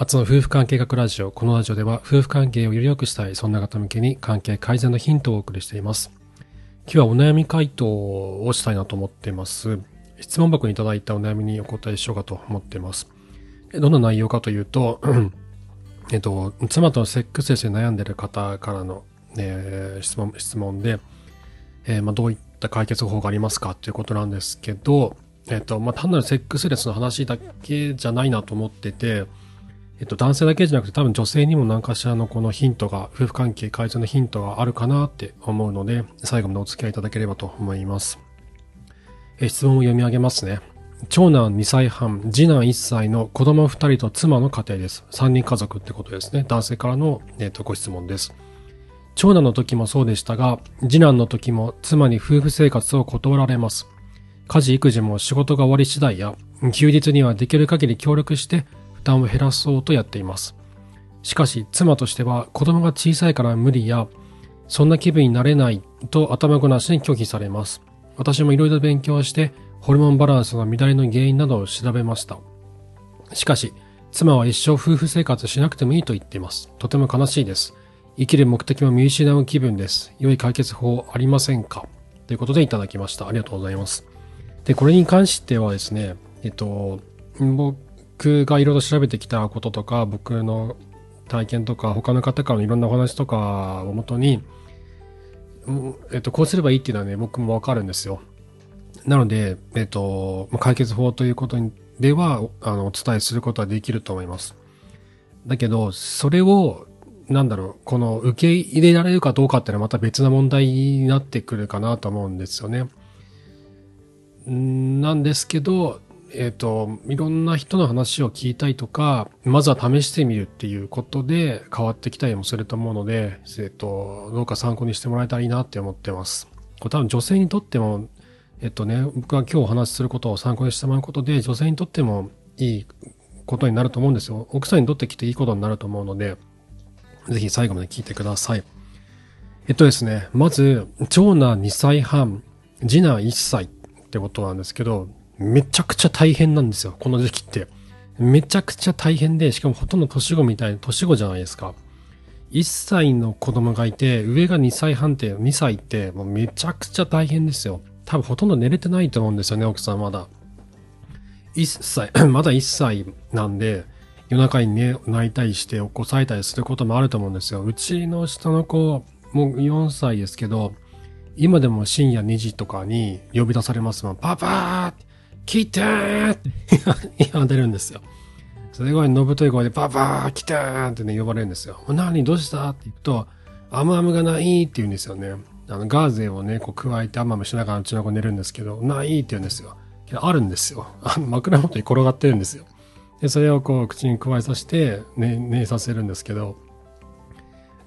初の夫婦関係学ラジオ。このラジオでは夫婦関係をより良くしたい、そんな方向けに関係改善のヒントをお送りしています。今日はお悩み回答をしたいなと思っています。質問箱にいただいたお悩みにお答えしようかと思っています。どんな内容かというと、えっと、妻とのセックスレスで悩んでいる方からの、えー質問、質問で、えーまあ、どういった解決方法がありますかということなんですけど、えっと、まあ、単なるセックスレスの話だけじゃないなと思ってて、えっと、男性だけじゃなくて多分女性にも何かしらのこのヒントが、夫婦関係改善のヒントがあるかなって思うので、最後までお付き合いいただければと思います。え質問を読み上げますね。長男2歳半、次男1歳の子供2人と妻の家庭です。3人家族ってことですね。男性からの、えっとご質問です。長男の時もそうでしたが、次男の時も妻に夫婦生活を断られます。家事育児も仕事が終わり次第や、休日にはできる限り協力して負担を減らそうとやっています。しかし、妻としては子供が小さいから無理や、そんな気分になれないと頭ごなしに拒否されます。私もいろいろ勉強して、ホルモンバランスの乱れの原因などを調べました。しかし、妻は一生夫婦生活しなくてもいいと言っています。とても悲しいです。生きる目的も見失う気分です。良い解決法ありませんか？ということでいただきました。ありがとうございます。で、これに関してはですね、えっと、僕僕がいろいろ調べてきたこととか、僕の体験とか、他の方からのいろんなお話とかをもとに、えっと、こうすればいいっていうのはね、僕もわかるんですよ。なので、えっと、解決法ということにでは、あの、お伝えすることはできると思います。だけど、それを、なんだろう、この受け入れられるかどうかっていうのはまた別な問題になってくるかなと思うんですよね。んなんですけど、えっ、と、いろんな人の話を聞きたいとか、まずは試してみるっていうことで変わってきたりもすると思うので、えっ、と、どうか参考にしてもらえたらいいなって思ってます。これ多分女性にとっても、えっとね、僕が今日お話しすることを参考にしてもらうことで、女性にとってもいいことになると思うんですよ。奥さんにとってきていいことになると思うので、ぜひ最後まで聞いてください。えっとですね、まず、長男2歳半、次男1歳ってことなんですけど、めちゃくちゃ大変なんですよ、この時期って。めちゃくちゃ大変で、しかもほとんど年子みたいな、年子じゃないですか。1歳の子供がいて、上が2歳半って、2歳って、もうめちゃくちゃ大変ですよ。多分ほとんど寝れてないと思うんですよね、奥さんまだ。1歳、まだ1歳なんで、夜中にね、泣いたりして起こされたりすることもあると思うんですよ。うちの下の子、もう4歳ですけど、今でも深夜2時とかに呼び出されますもん。パパー来てーって言われるんですよ。それぐらいのぶとい声で、パパー来てーってね、呼ばれるんですよ。何どうした？って言うと、アムアムがないって言うんですよね。あの、ガーゼをね、こう加えてアムアムしながらうちの子寝るんですけど、ないって言うんですよ。あるんですよ。あの枕元に転がってるんですよ。で、それをこう口に加えさせて、ね、寝させるんですけど、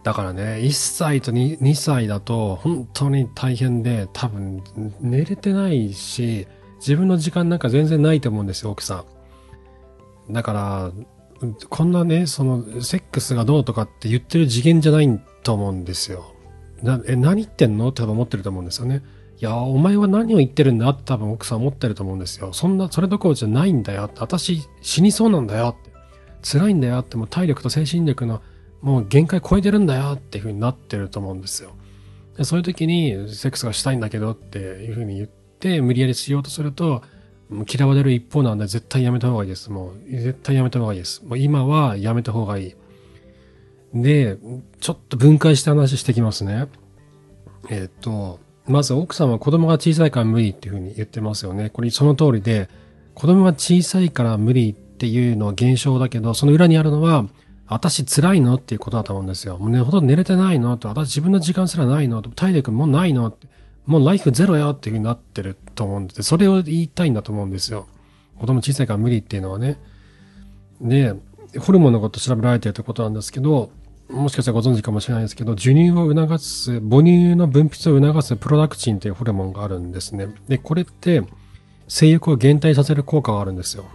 だからね、1歳と 2, 2歳だと本当に大変で、多分寝れてないし、自分の時間なんか全然ないと思うんですよ、奥さん。だから、こんなね、その、セックスがどうとかって言ってる次元じゃないと思うんですよ。なえ、何言ってんの？って多分思ってると思うんですよね。いや、お前は何を言ってるんだ？って多分奥さん思ってると思うんですよ。そんな、それどころじゃないんだよって。私死にそうなんだよって。辛いんだよって。もう体力と精神力のもう限界超えてるんだよっていう風になってると思うんですよ。でそういう時にセックスがしたいんだけどっていう風に言って無理やりしようとすると、嫌われる一方なんで絶対やめた方がいいです。もう絶対やめた方がいいです。もう今はやめた方がいい。で、ちょっと分解して話してきますね。えっ、と、まず奥さんは子供が小さいから無理っていう風に言ってますよね。これその通りで、子供が小さいから無理っていうのは現象だけど、その裏にあるのは、私辛いのっていうことだと思うんですよ。もうね、ほとんど寝れてないのと、私自分の時間すらないのと、体力もないのって、もうライフゼロよっていう風になってると思うんで、それを言いたいんだと思うんですよ。子供小さいから無理っていうのはね。で、ホルモンのこと調べられてるってことなんですけど、もしかしたらご存知かもしれないですけど、授乳を促す、母乳の分泌を促すプロダクチンというホルモンがあるんですね。で、これって、性欲を減退させる効果があるんですよ。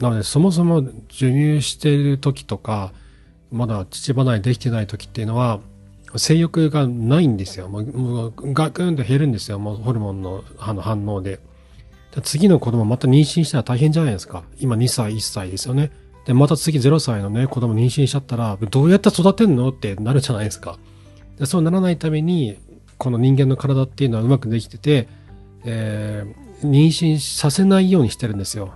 なので、そもそも授乳している時とか、まだ乳離れできてない時っていうのは、性欲がないんですよ。もう、もうガクンと減るんですよ。もうホルモンの反応で。次の子供また妊娠したら大変じゃないですか。今2歳、1歳ですよね。で、また次0歳のね、子供妊娠しちゃったら、どうやって育てんのってなるじゃないですか。でそうならないために、この人間の体っていうのはうまくできてて、えー、妊娠させないようにしてるんですよ。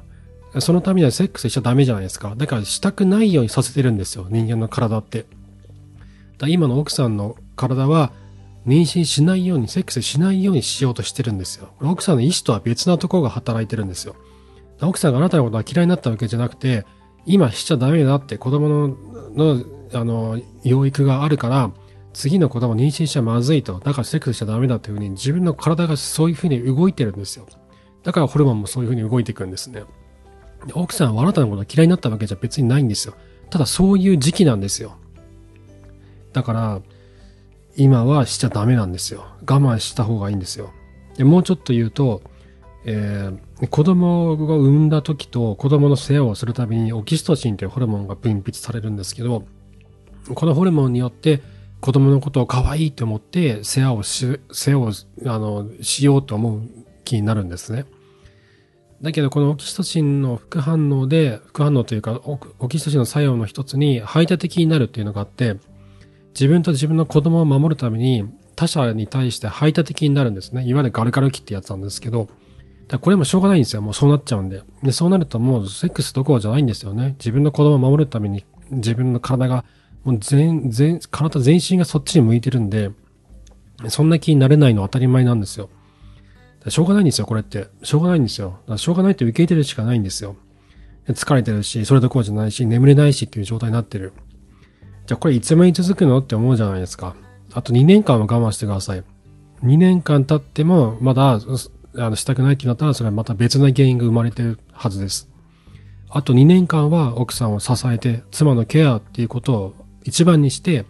そのためにはセックスしちゃダメじゃないですか。だからしたくないようにさせてるんですよ。人間の体って。だ今の奥さんの体は妊娠しないように、セックスしないようにしようとしてるんですよ。奥さんの意思とは別なところが働いてるんですよ。奥さんがあなたのことが嫌いになったわけじゃなくて、今しちゃダメだって子供の、の、あの、養育があるから、次の子供妊娠しちゃまずいと。だからセックスしちゃダメだっていうふうに自分の体がそういうふうに動いてるんですよ。だからホルモンもそういうふうに動いていくんですね。奥さんはあなたのことが嫌いになったわけじゃ別にないんですよ。ただそういう時期なんですよ。だから、今はしちゃダメなんですよ。我慢した方がいいんですよ。でもうちょっと言うと、えー、子供が産んだ時と子供の世話をするたびにオキシトシンというホルモンが分泌されるんですけど、このホルモンによって子供のことを可愛いと思って世話をし、世話を、あの、しようと思う気になるんですね。だけど、このオキシトシンの副反応で、副反応というか、オキシトシンの作用の一つに排他的になるっていうのがあって、自分と自分の子供を守るために他者に対して排他的になるんですね。いわゆるガルガル期ってやつなんですけど、これもしょうがないんですよ。もうそうなっちゃうんで。で、そうなるともうセックスどころじゃないんですよね。自分の子供を守るために自分の体が、もう全、全、体全身がそっちに向いてるんで、そんな気になれないの当たり前なんですよ。しょうがないんですよ、これって。しょうがないんですよ。しょうがないって受け入れるしかないんですよ。疲れてるし、それどころじゃないし、眠れないしっていう状態になってる。じゃあこれいつまで続くのって思うじゃないですか。あと2年間は我慢してください。2年間経っても、まだ、あの、したくないってなったら、それはまた別な原因が生まれてるはずです。あと2年間は奥さんを支えて、妻のケアっていうことを一番にして、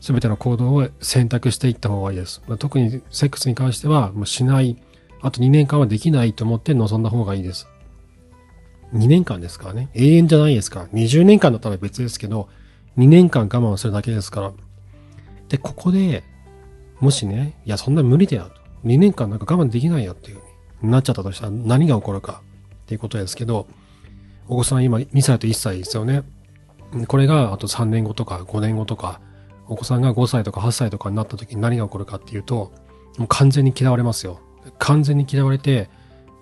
すべての行動を選択していった方がいいです。特にセックスに関しては、もうしない。あと2年間はできないと思って臨んだ方がいいです。2年間ですからね。永遠じゃないですか。20年間だったら別ですけど、2年間我慢するだけですから。で、ここで、もしね、いや、そんな無理だよと。2年間なんか我慢できないよっていうになっちゃったとしたら何が起こるかっていうことですけど、お子さん今2歳と1歳ですよね。これがあと3年後とか5年後とか、お子さんが5歳とか8歳とかになった時に何が起こるかっていうと、もう完全に嫌われますよ。完全に嫌われて、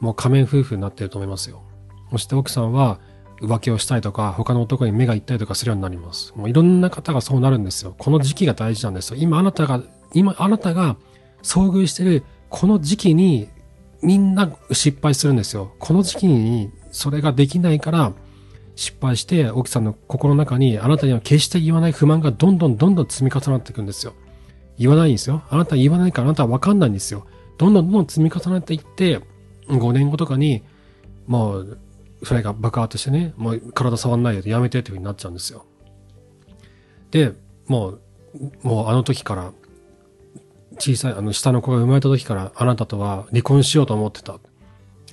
もう仮面夫婦になってると思いますよ。そして奥さんは、浮気をしたりとか、他の男に目が行ったりとかするようになります。もういろんな方がそうなるんですよ。この時期が大事なんですよ。今あなたが、今あなたが遭遇してるこの時期にみんな失敗するんですよ。この時期にそれができないから失敗して奥さんの心の中にあなたには決して言わない不満がどんどんどんどん積み重なっていくんですよ。言わないんですよ。あなた言わないからあなたはわかんないんですよ。どんどんどんどん積み重なっていって、5年後とかに、もうそれが爆発してね、もう体触んないでやめてっていう風になっちゃうんですよ。で、もう、もうあの時から、小さい、あの下の子が生まれた時からあなたとは離婚しようと思ってた。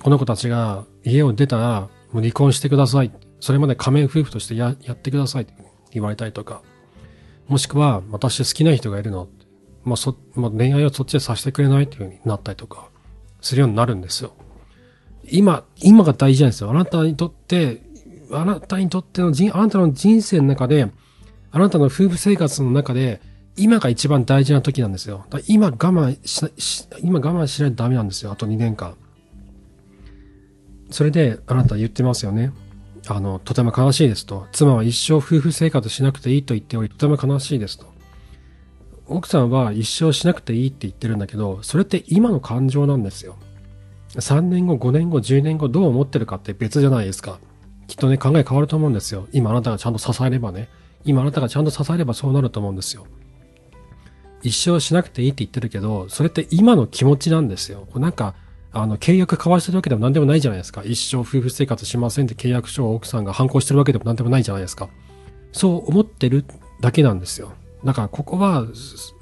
この子たちが家を出たら、もう離婚してください。それまで仮面夫婦としてややってくださいって言われたりとか。もしくは、私好きな人がいるの。もうそ、もう恋愛をそっちでさせてくれないっていう風になったりとか、するようになるんですよ。今、今が大事なんですよ。あなたにとって、あなたにとっての人、あなたの人生の中で、あなたの夫婦生活の中で、今が一番大事な時なんですよ。今我慢し、今我慢しないとダメなんですよ。あと2年間。それで、あなた言ってますよね。あの、とても悲しいですと。妻は一生夫婦生活しなくていいと言っており、とても悲しいですと。奥さんは一生しなくていいって言ってるんだけど、それって今の感情なんですよ。3年後、5年後、10年後どう思ってるかって別じゃないですか。きっとね、考え変わると思うんですよ。今あなたがちゃんと支えればね。今あなたがちゃんと支えればそうなると思うんですよ。一生しなくていいって言ってるけど、それって今の気持ちなんですよ。なんか、あの、契約交わしてるわけでも何でもないじゃないですか。一生夫婦生活しませんって契約書を奥さんが反抗してるわけでも何でもないじゃないですか。そう思ってるだけなんですよ。だからここは、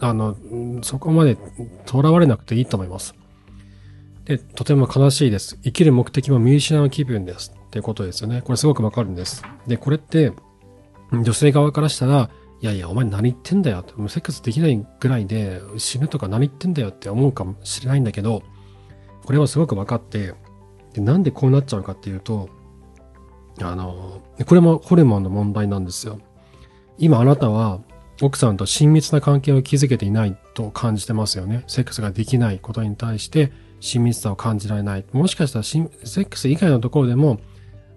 あの、そこまで囚われなくていいと思います。で、とても悲しいです。生きる目的も見失う気分です。っていうことですよね。これすごくわかるんです。で、これって、女性側からしたら、いやいや、お前何言ってんだよって、もうセックスできないぐらいで死ぬとか何言ってんだよって思うかもしれないんだけど、これはすごく分かって、でなんでこうなっちゃうかっていうと、あの、これもホルモンの問題なんですよ。今あなたは奥さんと親密な関係を築けていないと感じてますよね。セックスができないことに対して親密さを感じられない。もしかしたらセックス以外のところでも、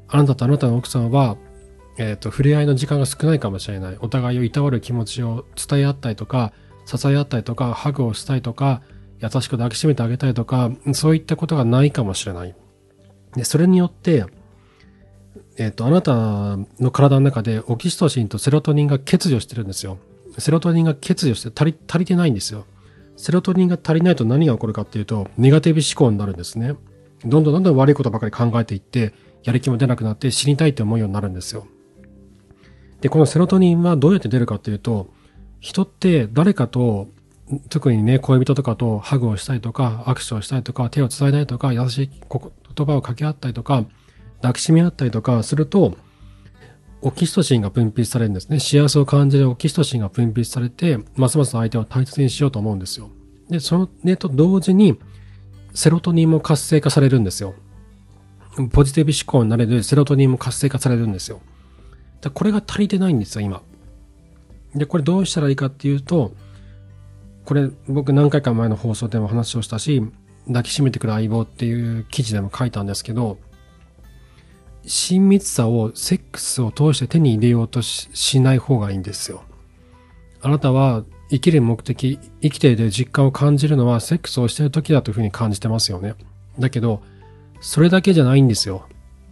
あなたとあなたの奥さんは、えっ、ー、と、触れ合いの時間が少ないかもしれない。お互いをいたわる気持ちを伝え合ったりとか、支え合ったりとか、ハグをしたいとか、優しく抱きしめてあげたいとか、そういったことがないかもしれない。で、それによって、えっ、ー、と、あなたの体の中でオキシトシンとセロトニンが欠如してるんですよ。セロトニンが欠如して足り、足りてないんですよ。セロトニンが足りないと何が起こるかっていうと、ネガティブ思考になるんですね。どんどんどんどん悪いことばかり考えていって、やる気も出なくなって死にたいって思うようになるんですよ。で、このセロトニンはどうやって出るかっていうと、人って誰かと、特にね、恋人とかとハグをしたりとか、握手をしたりとか、手を伝えたりとか、優しい言葉を掛け合ったりとか、抱きしめ合ったりとかすると、オキシトシンが分泌されるんですね。幸せを感じるオキシトシンが分泌されて、ますます相手を大切にしようと思うんですよ。で、そのねと同時に、セロトニンも活性化されるんですよ。ポジティブ思考になれるセロトニンも活性化されるんですよ。これが足りてないんですよ、今。で、これどうしたらいいかっていうと、これ僕何回か前の放送でも話をしたし、抱きしめてくる相棒っていう記事でも書いたんですけど、親密さをセックスを通して手に入れようとしない方がいいんですよ。あなたは生きる目的、生きている実感を感じるのはセックスをしている時だというふうに感じてますよね。だけど、それだけじゃないんですよ。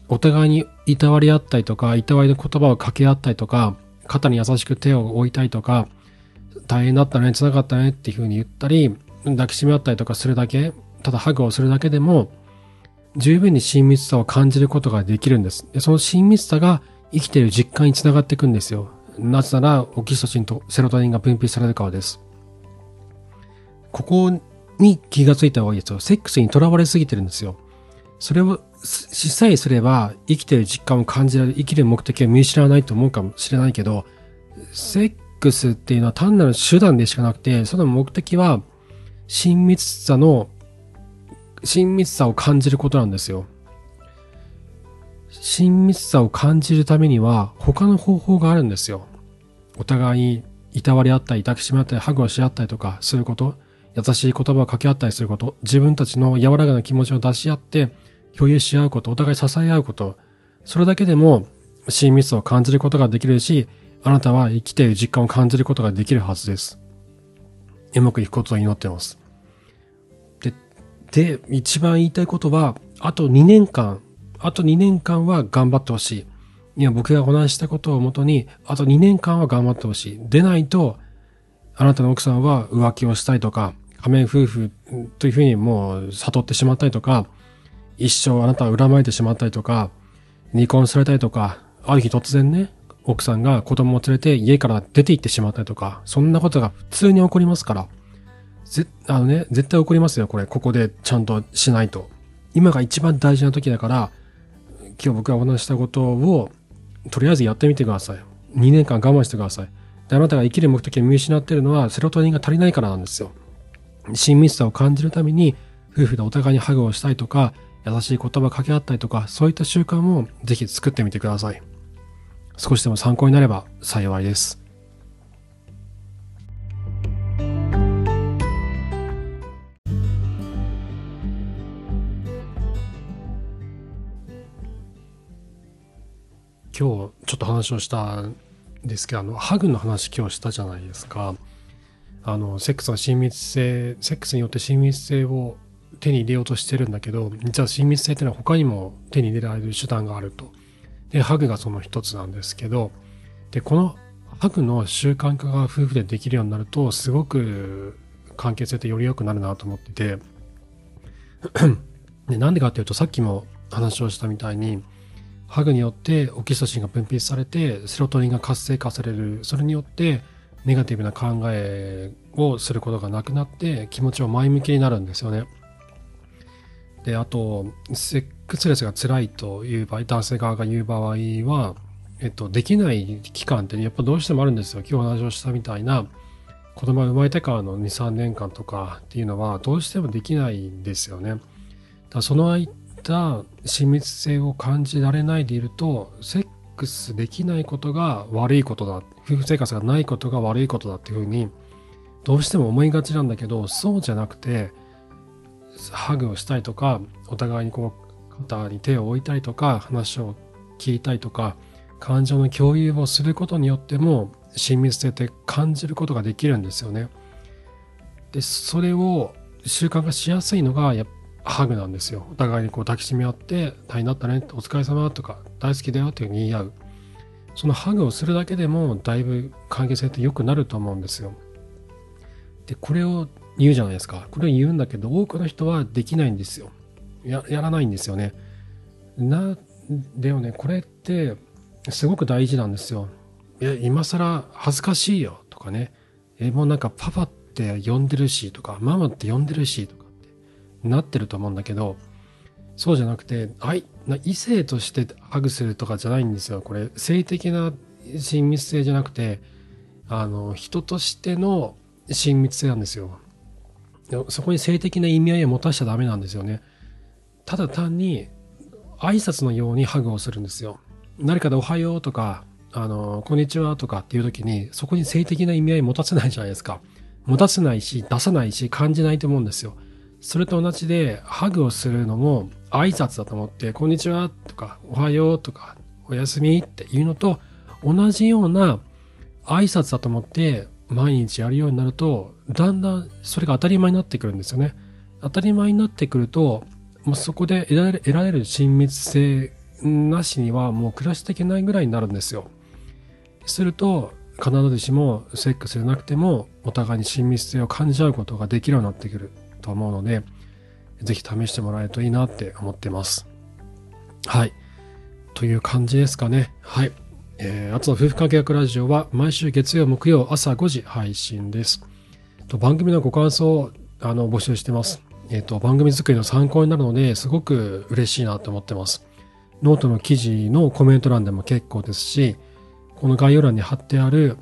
お互いにいたわり合ったりとか、いたわりの言葉を掛け合ったりとか、肩に優しく手を置いたりとか、大変だったね、辛かったねっていうふうに言ったり、抱きしめ合ったりとかするだけ、ただハグをするだけでも、十分に親密さを感じることができるんです。でその親密さが生きている実感につながっていくんですよ。なぜなら、オキシトシンとセロトニンが分泌されるからです。ここに気がついた方がいいですよ。セックスにとらわれすぎてるんですよ。それをしさえすれば生きている実感を感じられる、生きる目的を見失わないと思うかもしれないけど、セックスっていうのは単なる手段でしかなくて、その目的は親密さの親密さを感じることなんですよ。親密さを感じるためには他の方法があるんですよ。お互いにいたわり合ったり抱きしめ合ったりハグをし合ったりとかすること、優しい言葉を掛け合ったりすること、自分たちの柔らかな気持ちを出し合って共有し合うこと、お互い支え合うこと、それだけでも親密さを感じることができるし、あなたは生きている実感を感じることができるはずです。うまくいくことを祈っています。で、一番言いたいことは、あと2年間、あと2年間は頑張ってほしい。今僕がお話したことをもとに、あと2年間は頑張ってほしい。でないと、あなたの奥さんは浮気をしたいとか、仮面夫婦というふうにもう悟ってしまったりとか、一生あなたは恨まれてしまったりとか、離婚されたりとか、ある日突然ね、奥さんが子供を連れて家から出て行ってしまったりとか、そんなことが普通に起こりますから。ぜ、あのね、絶対起こりますよ、これ。ここでちゃんとしないと。今が一番大事な時だから、今日僕がお話したことを、とりあえずやってみてください。2年間我慢してください。で、あなたが生きる目的を見失っているのは、セロトニンが足りないからなんですよ。親密さを感じるために、夫婦でお互いにハグをしたいとか、優しい言葉を掛け合ったりとか、そういった習慣もぜひ作ってみてください。少しでも参考になれば幸いです。今日ちょっと話をしたんですけど、あの、ハグの話今日したじゃないですか。あの、セックスの親密性、セックスによって親密性を手に入れようとしてるんだけど、実は親密性っていうのは他にも手に入れられる手段があると。で、ハグがその一つなんですけど、で、このハグの習慣化が夫婦でできるようになると、すごく関係性ってより良くなるなと思ってて、で、なんでかっていうと、さっきも話をしたみたいに、ハグによってオキシトシンが分泌されてセロトニンが活性化されるそれによってネガティブな考えをすることがなくなって気持ちは前向きになるんですよね。であとセックスレスが辛いという場合男性側が言う場合は、えっと、できない期間ってやっぱどうしてもあるんですよ今日話をしたみたいな子供が生まれてからの23年間とかっていうのはどうしてもできないんですよね。だそのた親密性を感じられないでいると、セックスできないことが悪いことだ。夫婦生活がないことが悪いことだっていうふうに、どうしても思いがちなんだけど、そうじゃなくて、ハグをしたいとか、お互いにこう、肩に手を置いたりとか、話を聞いたりとか、感情の共有をすることによっても、親密性って感じることができるんですよね。で、それを習慣化しやすいのが、やハグなんですよ。お互いにこう抱きしめ合って、大変だったね、お疲れ様とか、大好きだよっていう言い合う。そのハグをするだけでも、だいぶ関係性って良くなると思うんですよ。で、これを言うじゃないですか。これを言うんだけど、多くの人はできないんですよ。や、やらないんですよね。な、でもね、これって、すごく大事なんですよ。いや、今更恥ずかしいよとかね。え、もうなんかパパって呼んでるしとか、ママって呼んでるしとかなってると思うんだけど、そうじゃなくて、はい、異性としてハグするとかじゃないんですよ。これ、性的な親密性じゃなくて、あの、人としての親密性なんですよ。そこに性的な意味合いを持たしちゃダメなんですよね。ただ単に挨拶のようにハグをするんですよ。誰かでおはようとか、あの、こんにちはとかっていう時に、そこに性的な意味合い持たせないじゃないですか。持たせないし、出さないし、感じないと思うんですよ。それと同じで、ハグをするのも挨拶だと思って、こんにちはとか、おはようとか、おやすみっていうのと同じような挨拶だと思って毎日やるようになると、だんだんそれが当たり前になってくるんですよね。当たり前になってくると、もうそこで得られる得られる親密性なしにはもう暮らしていけないぐらいになるんですよ。すると、必ずしもセックスでなくてもお互いに親密性を感じ合うことができるようになってくると思うので、ぜひ試してもらえるといいなって思ってます。はい。という感じですかね。はい。えー、あつの夫婦関係学ラジオは毎週月曜、木曜朝5時配信です。と番組のご感想をあの募集してます。えっ、ー、と、番組作りの参考になるので、すごく嬉しいなと思ってます。ノートの記事のコメント欄でも結構ですし、この概要欄に貼ってある、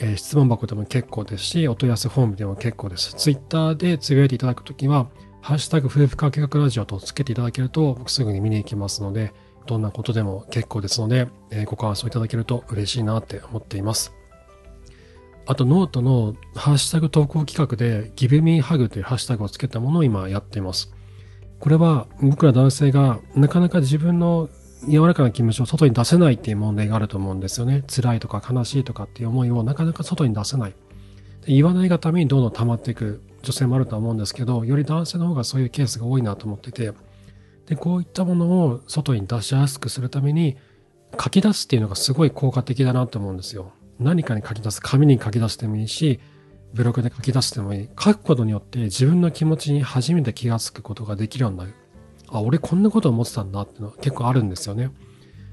えー、質問箱でも結構ですし、お問い合わせフォームでも結構です。ツイッターでつぶやいていただくときは、ハッシュタグ夫婦関係学ラジオとつけていただけると、僕すぐに見に行きますので、どんなことでも結構ですので、えー、ご感想いただけると嬉しいなって思っています。あとノートのハッシュタグ投稿企画で Give Me Hug というハッシュタグをつけたものを今やっています。これは僕ら男性がなかなか自分の柔らかな気持ちを外に出せないっていう問題があると思うんですよね。辛いとか悲しいとかっていう思いをなかなか外に出せない。言わないがためにどんどん溜まっていく女性もあると思うんですけど、より男性の方がそういうケースが多いなと思ってて、で、こういったものを外に出しやすくするために、書き出すっていうのがすごい効果的だなと思うんですよ。何かに書き出す、紙に書き出してもいいし、ブログで書き出してもいい。書くことによって自分の気持ちに初めて気がつくことができるようになる。あ、俺こんなこと思ってたんだっていうのは結構あるんですよね。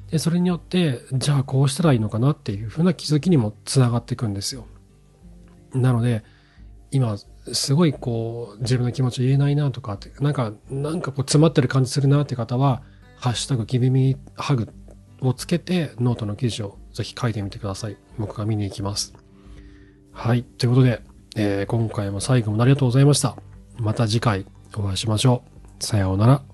で、それによって、じゃあこうしたらいいのかなっていうふうな気づきにもつながっていくんですよ。なので、今、すごいこう、自分の気持ち言えないなとかって、なんか、なんかこう詰まってる感じするなって方は、ハッシュタグ、ギビミハグをつけて、ノートの記事をぜひ書いてみてください。僕が見に行きます。はい。ということで、えー、今回も最後までありがとうございました。また次回お会いしましょう。さようなら。